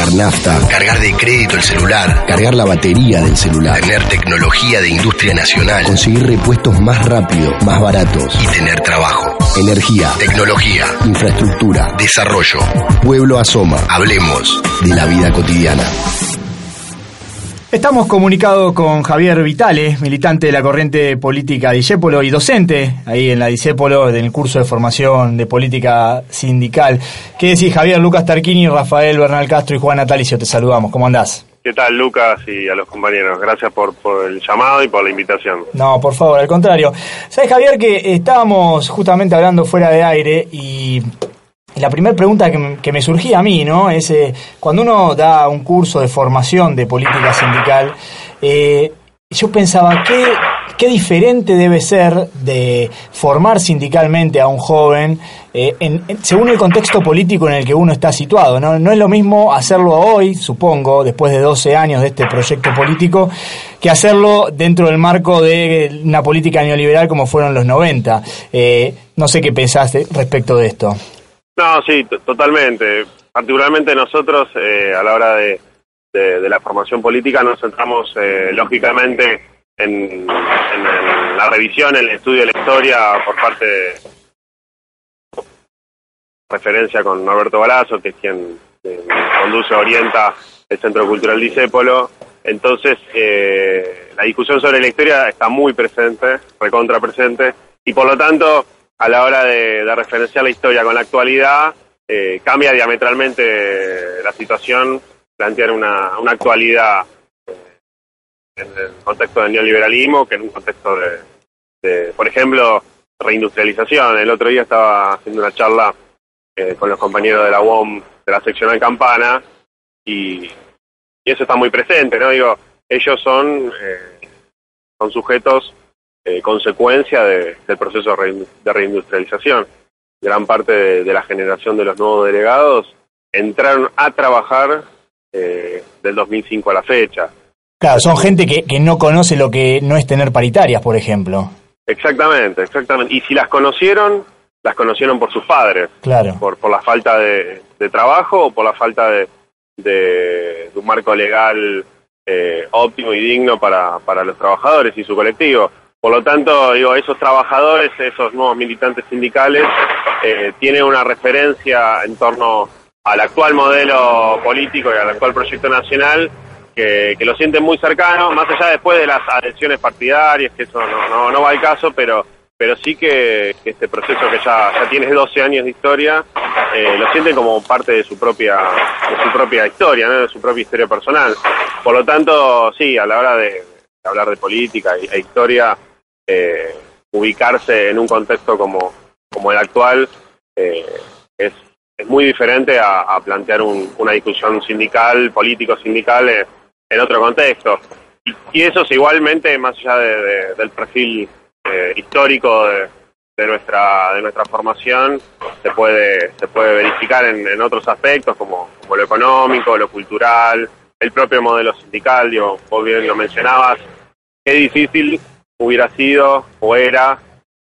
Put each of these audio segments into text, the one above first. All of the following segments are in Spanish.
Cargar nafta, cargar de crédito el celular, cargar la batería del celular, tener tecnología de industria nacional, conseguir repuestos más rápido, más baratos y tener trabajo. Energía, tecnología, infraestructura, desarrollo. Pueblo Asoma. Hablemos de la vida cotidiana. Estamos comunicados con Javier Vitale, militante de la corriente política Disépolo y docente ahí en la Disépolo en el curso de formación de política sindical. ¿Qué decís, Javier? Lucas Tarquini, Rafael Bernal Castro y Juan Natalicio, te saludamos. ¿Cómo andás? ¿Qué tal, Lucas, y a los compañeros? Gracias por, por el llamado y por la invitación. No, por favor, al contrario. ¿Sabes, Javier, que estábamos justamente hablando fuera de aire y la primera pregunta que me, surgía a mí, ¿no? Es eh, cuando uno da un curso de formación de política sindical, eh, yo pensaba, ¿qué, ¿qué diferente debe ser de formar sindicalmente a un joven eh, en, en, según el contexto político en el que uno está situado? ¿no? no es lo mismo hacerlo hoy, supongo, después de 12 años de este proyecto político, que hacerlo dentro del marco de una política neoliberal como fueron los 90. no sé qué pensaste respecto de esto. No, sí, totalmente. Particularmente nosotros, eh, a la hora de, la formación política, nos centramos eh, lógicamente en, en, en, la revisión, en el estudio de la historia por parte de referencia con Norberto Balazo, que es quien eh, conduce, orienta el Centro Cultural Disépolo. Entonces, eh, la discusión sobre la historia está muy presente, recontra presente, y por lo tanto, a la hora de, de referenciar la historia con la actualidad, eh, cambia diametralmente la situación, plantear una, una actualidad eh, en el contexto del neoliberalismo que en un contexto de, de, por ejemplo, reindustrialización. El otro día estaba haciendo una charla eh, con los compañeros de la UOM de la seccional Campana y, y eso está muy presente, ¿no? Digo, ellos son, eh, son sujetos eh, consecuencia de, del proceso de reindustrialización. Gran parte de, de, la generación de los nuevos delegados entraron a trabajar eh, del 2005 a la fecha. Claro, son gente que, que no conoce lo que no es tener paritarias, por ejemplo. Exactamente, exactamente. Y si las conocieron, las conocieron por sus padres. Claro. Por, por la falta de, de trabajo o por la falta de, de, de un marco legal eh, óptimo y digno para, para los trabajadores y su colectivo. Por lo tanto, digo, esos trabajadores, esos nuevos militantes sindicales, eh, tienen una referencia en torno al actual modelo político y al actual proyecto nacional que, lo sienten muy cercano, más allá después de las adhesiones partidarias, que eso no, no, no va al caso, pero pero sí que, que, este proceso que ya, ya tiene 12 años de historia, eh, lo sienten como parte de su propia de su propia historia, ¿no? de su propia historia personal. Por lo tanto, sí, a la hora de, de hablar de política e historia, eh, ubicarse en un contexto como, como el actual eh, es, es muy diferente a, plantear un, una discusión sindical, político-sindical eh, en otro contexto. Y, eso es igualmente, más allá de, de, del perfil eh, histórico de, de, nuestra, de nuestra formación, se puede, se puede verificar en, en otros aspectos como, como lo económico, lo cultural, el propio modelo sindical, digo, vos bien lo mencionabas, qué difícil hubiera sido o era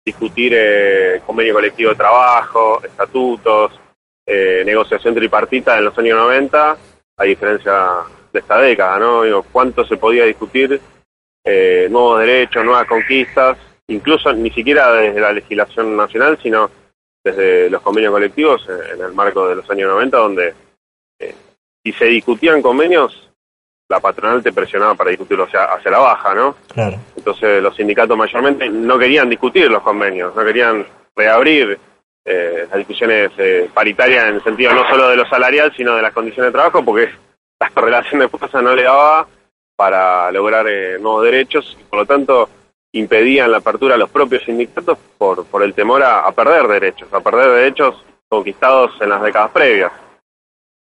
discutir eh, convenio colectivo de trabajo, estatutos, eh, negociación tripartita en los años 90, a diferencia de esta década, ¿no? Digo, ¿Cuánto se podía discutir eh, nuevos derechos, nuevas conquistas, incluso ni siquiera desde la legislación nacional, sino desde los convenios colectivos en el marco de los años 90, donde eh, si se discutían convenios, la patronal te presionaba para discutirlo hacia, hacia la baja, ¿no? Claro. Entonces los sindicatos mayormente no querían discutir los convenios, no querían reabrir eh, las discusiones eh, paritarias en el sentido no solo de lo salarial, sino de las condiciones de trabajo, porque la relación de fuerza no le daba para lograr eh, nuevos derechos y por lo tanto impedían la apertura a los propios sindicatos por, por el temor a, a perder derechos, a perder derechos conquistados en las décadas previas.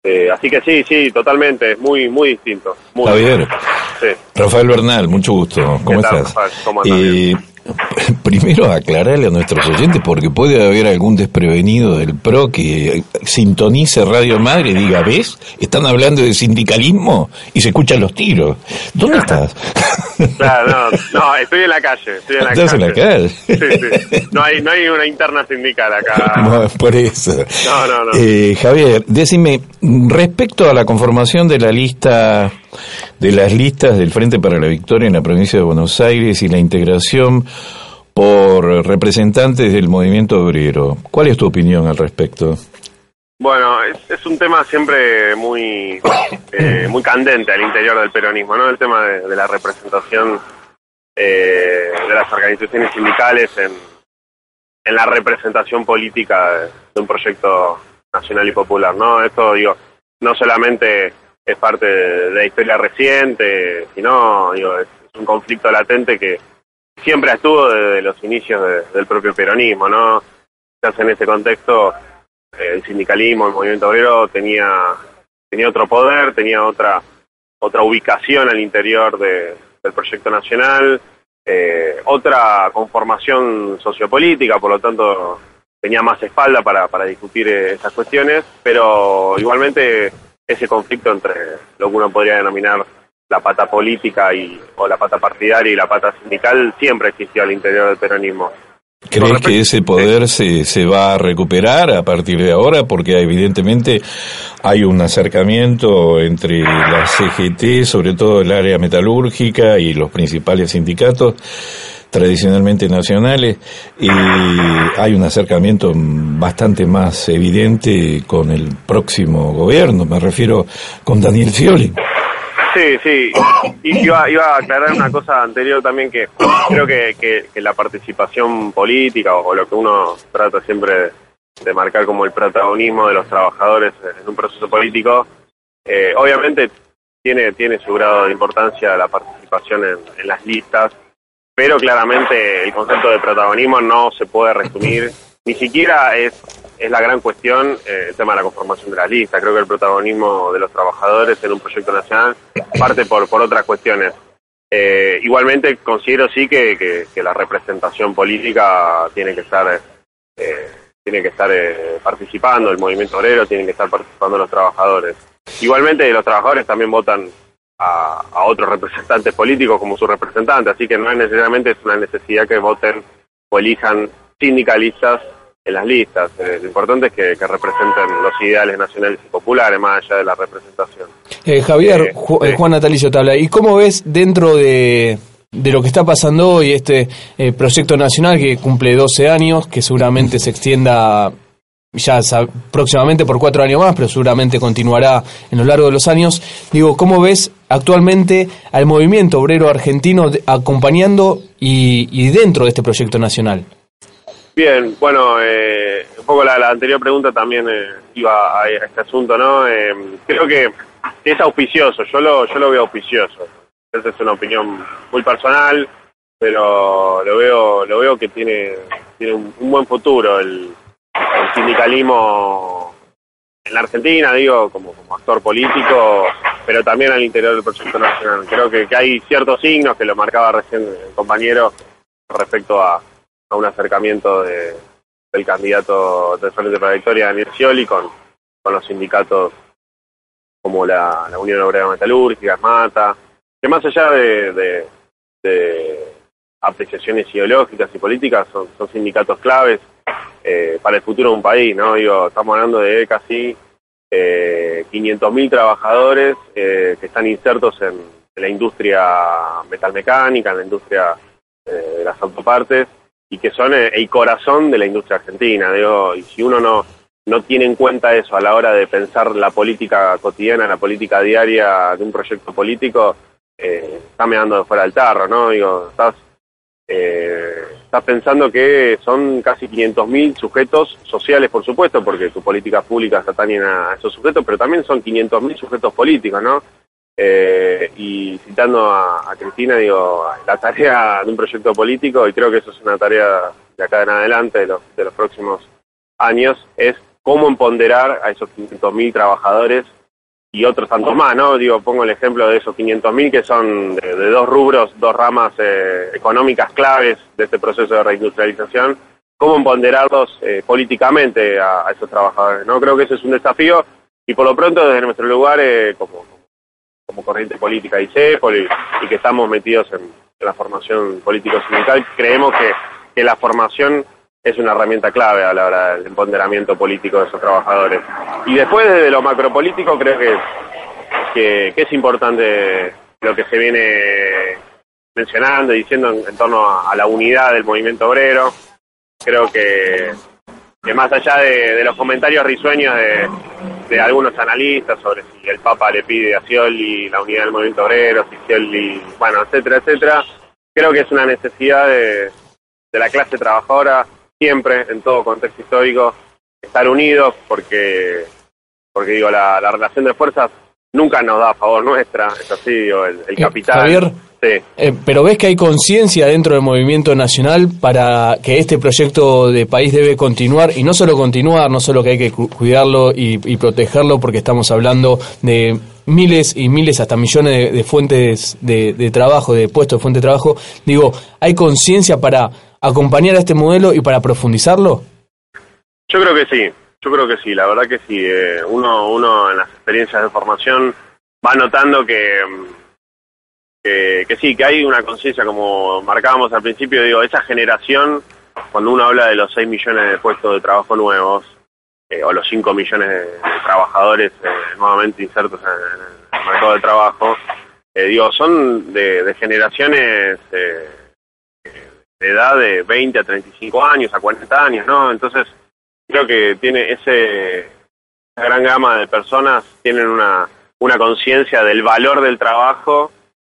Eh, así que sí, sí, totalmente, es muy, muy distinto. Muy Javier, Rafael Bernal, mucho gusto. ¿Cómo estás? ¿Cómo primero aclararle a nuestros oyentes, porque puede haber algún desprevenido del PRO que sintonice Radio Madre y diga, ¿ves? Están hablando de sindicalismo y se escuchan los tiros. ¿Dónde estás? Claro, no, estoy en la calle. Estoy en la ¿Estás calle. en la calle? Sí, sí. No hay, no hay una interna sindical acá. No, por eso. No, no, no. Eh, Javier, decime, respecto a la conformación de la lista de las listas del Frente para la Victoria en la provincia de Buenos Aires y la integración por representantes del movimiento obrero. ¿Cuál es tu opinión al respecto? Bueno, es, es un tema siempre muy eh, muy candente al interior del peronismo, ¿no? El tema de, de la representación eh, de las organizaciones sindicales en, en la representación política de, de un proyecto nacional y popular, ¿no? Esto, digo, no solamente es parte de, la historia reciente, sino, digo, es, un conflicto latente que siempre estuvo desde los inicios de- del propio peronismo, ¿no? Quizás en ese contexto eh, el sindicalismo, el movimiento obrero tenía tenía otro poder, tenía otra otra ubicación al interior de- del proyecto nacional, eh, otra conformación sociopolítica, por lo tanto tenía más espalda para, para discutir eh, esas cuestiones, pero igualmente ese conflicto entre lo que uno podría denominar la pata política y o la pata partidaria y la pata sindical siempre existió al interior del peronismo. ¿Crees que ese poder se, se va a recuperar a partir de ahora? Porque evidentemente hay un acercamiento entre la CGT, sobre todo el área metalúrgica y los principales sindicatos tradicionalmente nacionales, y hay un acercamiento bastante más evidente con el próximo gobierno, me refiero con Daniel Scioli. Sí, sí. Y iba, iba a aclarar una cosa anterior también que creo que, que- la participación política o, lo que uno trata siempre de marcar como el protagonismo de los trabajadores en un proceso político, eh, obviamente tiene, tiene su grado de importancia la participación en, en las listas, pero claramente el concepto de protagonismo no se puede resumir, ni siquiera es, es la gran cuestión eh, el tema de la conformación de las listas. Creo que el protagonismo de los trabajadores en un proyecto nacional parte por, por otras cuestiones. Eh, igualmente considero sí que, que- la representación política tiene que estar eh, tiene que estar eh, participando el movimiento obrero, tienen que estar participando los trabajadores. Igualmente los trabajadores también votan a, a otros representantes políticos como su representante, así que no es necesariamente es una necesidad que voten o elijan sindicalistas en las listas. Eh, lo importante es que, que representen los ideales nacionales y populares más allá de la representación. Eh, Javier, Eh, Ju- eh, Juan Natalicio te habla. ¿Y cómo ves dentro de, de lo que está pasando hoy este eh, proyecto nacional que cumple 12 años, que seguramente se extienda ya próximamente por cuatro años más, pero seguramente continuará en lo largo de los años? Digo, ¿cómo ves actualmente al movimiento obrero argentino acompañando y, y dentro de este proyecto nacional? Bien, bueno, eh, un poco la, anterior pregunta también eh, iba a, este asunto, ¿no? Eh, creo que es auspicioso, yo lo, yo lo veo auspicioso. Esa es una opinión muy personal, pero lo veo, lo veo que tiene, tiene un, un buen futuro el, el sindicalismo en la Argentina, digo, como, como actor político, pero también al interior del proyecto nacional. Creo que, que hay ciertos signos que lo marcaba recién el compañero respecto a, a un acercamiento de, del candidato del Frente para la Victoria, Daniel Scioli, con, con los sindicatos como la, la Unión Obrera Metalúrgica, Mata, que más allá de, de- apreciaciones ideológicas y políticas, son, son sindicatos claves eh, para el futuro de un país, ¿no? Digo, estamos hablando de casi eh, 500.000 trabajadores eh, que están insertos en, la industria metalmecánica, en la industria eh, de las autopartes, y que son eh, el corazón de la industria argentina. Digo, y si uno no, no tiene en cuenta eso a la hora de pensar la política cotidiana, la política diaria de un proyecto político, eh, está meando de fuera del tarro, ¿no? Digo, estás, eh, estás pensando que son casi 500.000 sujetos sociales, por supuesto, porque tus políticas públicas atañen a esos sujetos, pero también son 500.000 sujetos políticos, ¿no? Eh, y citando a, a Cristina, digo, la tarea de un proyecto político, y creo que eso es una tarea de acá en adelante, de los, de los próximos años, es cómo empoderar a esos 500.000 trabajadores y otros tantos más, ¿no? Digo, pongo el ejemplo de esos 500.000 que son de, dos rubros, dos ramas eh, económicas claves de este proceso de reindustrialización, cómo empoderarlos eh, políticamente a, esos trabajadores, ¿no? Creo que ese es un desafío y por lo pronto desde nuestro lugar eh, como, como corriente política y CEPOL y, que estamos metidos en, la formación político-sindical, creemos que, que la formación es una herramienta clave a la hora del empoderamiento político de esos trabajadores. Y después, desde lo macropolítico, creo que, que, es importante lo que se viene mencionando y diciendo en, torno a, la unidad del movimiento obrero. Creo que, que más allá de, los comentarios risueños de, algunos analistas sobre si el Papa le pide a Scioli la unidad del movimiento obrero, si Scioli, bueno, etcétera, etcétera, creo que es una necesidad de, de la clase trabajadora siempre, en todo contexto histórico, estar unidos porque, porque digo, la, relación de fuerzas nunca nos da a favor nuestra, es así, digo, el, el eh, capital. Javier, eh, pero ves que hay conciencia dentro del movimiento nacional para que este proyecto de país debe continuar y no solo continuar, no solo que hay que cuidarlo y, protegerlo porque estamos hablando de miles y miles hasta millones de, fuentes de, de, trabajo, de puestos de fuente de trabajo. Digo, ¿hay conciencia para acompañar a este modelo y para profundizarlo? Yo creo que sí, yo creo que sí, la verdad que sí. Eh, uno, uno en las experiencias de formación va notando que, que, sí, que hay una conciencia, como marcábamos al principio, digo, esa generación, cuando uno habla de los 6 millones de puestos de trabajo nuevos, eh, o los 5 millones de, trabajadores eh, nuevamente insertos en, el mercado de trabajo, digo, son de, de generaciones de edad de 20 a 35 años, a 40 años, ¿no? Entonces, creo que tiene ese gran gama de personas tienen una, una conciencia del valor del trabajo,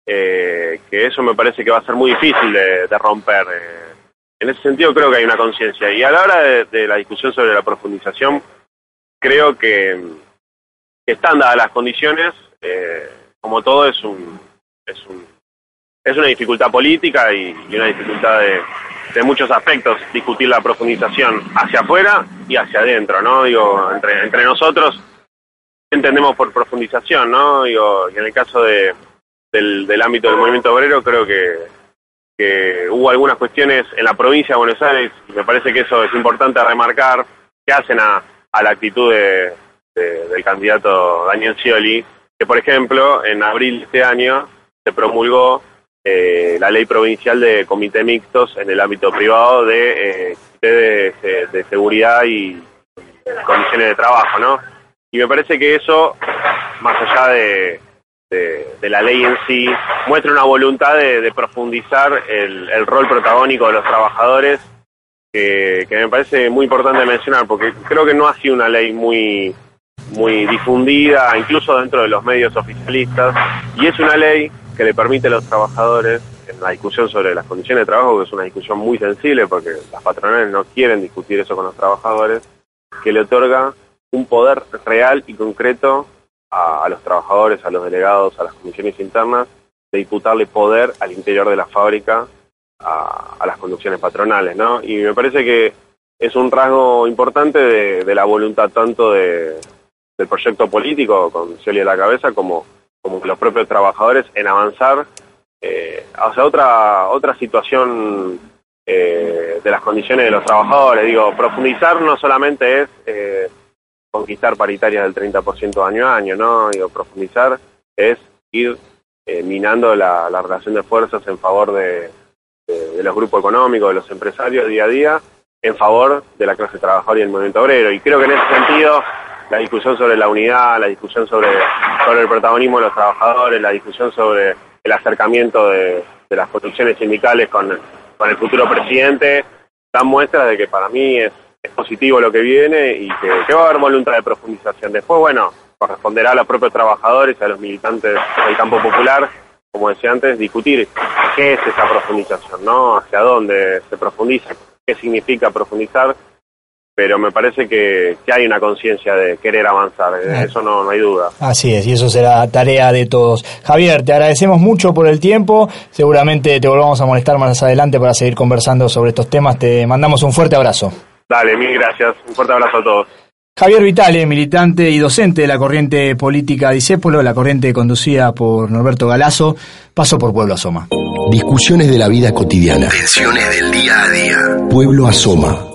eh, que eso me parece que va a ser muy difícil de, romper. Eh. En ese sentido creo que hay una conciencia. Y a la hora de, la discusión sobre la profundización, creo que, están dadas las condiciones, eh, como todo es un, es un es una dificultad política y, una dificultad de, muchos aspectos discutir la profundización hacia afuera y hacia adentro, ¿no? Digo, entre, nosotros entendemos por profundización, ¿no? Digo, y en el caso de, del, ámbito del movimiento obrero creo que, que hubo algunas cuestiones en la provincia de Buenos Aires y me parece que eso es importante remarcar que hacen a, a la actitud de, del candidato Daniel Scioli, que por ejemplo en abril de este año se promulgó eh, la ley provincial de comité mixtos en el ámbito privado de, eh, de, seguridad y condiciones de trabajo, ¿no? Y me parece que eso, más allá de, la ley en sí, muestra una voluntad de, profundizar el, rol protagónico de los trabajadores, que, que me parece muy importante mencionar, porque creo que no ha sido una ley muy muy difundida, incluso dentro de los medios oficialistas, y es una ley que le permite a los trabajadores, en la discusión sobre las condiciones de trabajo, que es una discusión muy sensible porque las patronales no quieren discutir eso con los trabajadores, que le otorga un poder real y concreto a, los trabajadores, a los delegados, a las comisiones internas, de disputarle poder al interior de la fábrica a, las conducciones patronales, ¿no? Y me parece que es un rasgo importante de, la voluntad tanto de, del proyecto político con Cioli a la cabeza como como los propios trabajadores en avanzar eh, hacia otra otra situación eh, de las condiciones de los trabajadores. Digo, profundizar no solamente es eh, conquistar paritarias del 30% año a año, ¿no? Digo, profundizar es ir eh, minando la, relación de fuerzas en favor de, de, los grupos económicos, de los empresarios día a día, en favor de la clase trabajadora y el movimiento obrero. Y creo que en ese sentido la discusión sobre la unidad, la discusión sobre, sobre el protagonismo de los trabajadores, la discusión sobre el acercamiento de, las construcciones sindicales con, el futuro presidente, dan muestras de que para mí es, positivo lo que viene y que, va a haber voluntad de profundización. Después, bueno, corresponderá a los propios trabajadores, a los militantes del campo popular, como decía antes, discutir qué es esa profundización, ¿no? Hacia dónde se profundiza, qué significa profundizar pero me parece que, hay una conciencia de querer avanzar, eh, eso no, no hay duda. Así es, y eso será tarea de todos. Javier, te agradecemos mucho por el tiempo, seguramente te volvamos a molestar más adelante para seguir conversando sobre estos temas, te mandamos un fuerte abrazo. Dale, mil gracias, un fuerte abrazo a todos. Javier Vitale, militante y docente de la corriente política Disépolo, la corriente conducida por Norberto Galazo, pasó por Pueblo Asoma. Discusiones de la vida cotidiana. Tensiones del día a día. Pueblo Asoma.